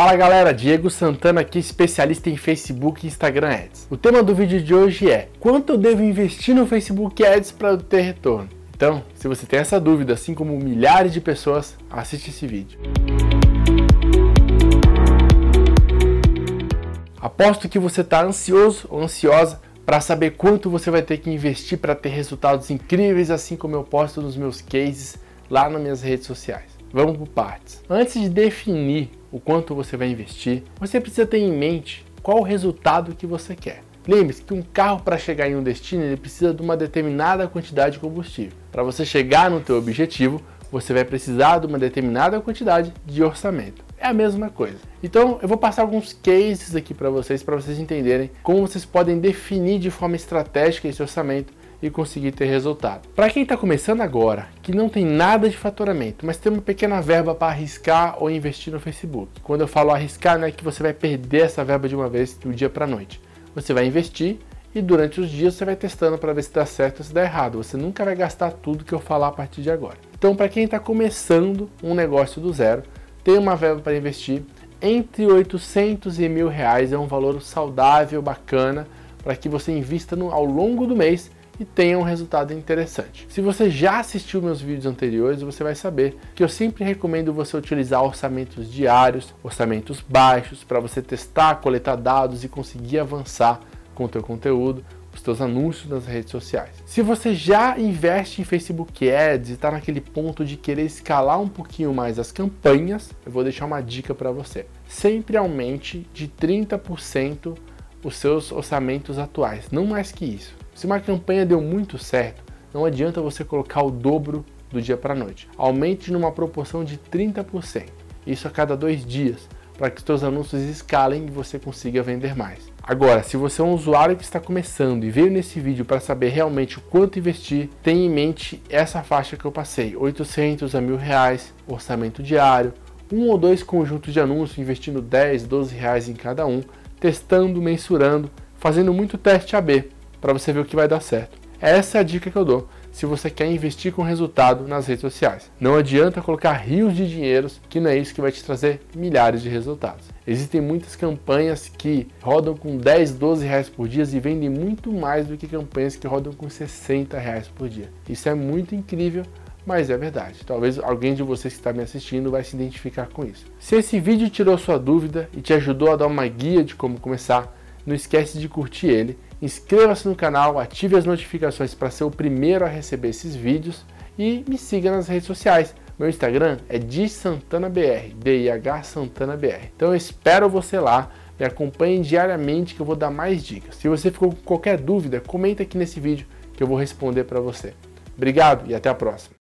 Fala galera, Diego Santana aqui, especialista em Facebook e Instagram Ads. O tema do vídeo de hoje é: quanto eu devo investir no Facebook Ads para ter retorno? Então, se você tem essa dúvida, assim como milhares de pessoas, assiste esse vídeo. Aposto que você está ansioso ou ansiosa para saber quanto você vai ter que investir para ter resultados incríveis, assim como eu posto nos meus cases lá nas minhas redes sociais. Vamos por partes. Antes de definir o quanto você vai investir, você precisa ter em mente qual o resultado que você quer. Lembre-se que um carro para chegar em um destino ele precisa de uma determinada quantidade de combustível. Para você chegar no teu objetivo, você vai precisar de uma determinada quantidade de orçamento. É a mesma coisa. Então, eu vou passar alguns cases aqui para vocês, para vocês entenderem como vocês podem definir de forma estratégica esse orçamento e conseguir ter resultado. Para quem está começando agora, que não tem nada de faturamento, mas tem uma pequena verba para arriscar ou investir no Facebook. Quando eu falo arriscar, não é que você vai perder essa verba de uma vez do dia para a noite. Você vai investir e durante os dias você vai testando para ver se dá certo ou se dá errado. Você nunca vai gastar tudo que eu falar a partir de agora. Então, para quem está começando um negócio do zero, tem uma verba para investir entre 800 e mil reais é um valor saudável, bacana, para que você invista no, ao longo do mês e tenha um resultado interessante. Se você já assistiu meus vídeos anteriores, você vai saber que eu sempre recomendo você utilizar orçamentos diários, orçamentos baixos, para você testar, coletar dados e conseguir avançar com o teu conteúdo, os teus anúncios nas redes sociais. Se você já investe em Facebook Ads e está naquele ponto de querer escalar um pouquinho mais as campanhas, eu vou deixar uma dica para você. Sempre aumente de 30% os seus orçamentos atuais, não mais que isso. Se uma campanha deu muito certo, não adianta você colocar o dobro do dia para a noite. Aumente numa proporção de 30%. Isso a cada dois dias, para que seus anúncios escalem e você consiga vender mais. Agora, se você é um usuário que está começando e veio nesse vídeo para saber realmente o quanto investir, tenha em mente essa faixa que eu passei, 800 a mil reais, orçamento diário, um ou dois conjuntos de anúncios investindo 10, 12 reais em cada um, testando, mensurando, fazendo muito teste AB para você ver o que vai dar certo. Essa é a dica que eu dou se você quer investir com resultado nas redes sociais. Não adianta colocar rios de dinheiros, que não é isso que vai te trazer milhares de resultados. Existem muitas campanhas que rodam com 10, 12 reais por dia e vendem muito mais do que campanhas que rodam com 60 reais por dia. Isso é muito incrível, mas é verdade. Talvez alguém de vocês que está me assistindo vai se identificar com isso. Se esse vídeo tirou sua dúvida e te ajudou a dar uma guia de como começar, não esquece de curtir ele Inscreva-se no canal, ative as notificações para ser o primeiro a receber esses vídeos e me siga nas redes sociais. Meu Instagram é DSantanaBR, D-I-H SantanaBR. Então eu espero você lá, me acompanhe diariamente que eu vou dar mais dicas. Se você ficou com qualquer dúvida, comenta aqui nesse vídeo que eu vou responder para você. Obrigado e até a próxima.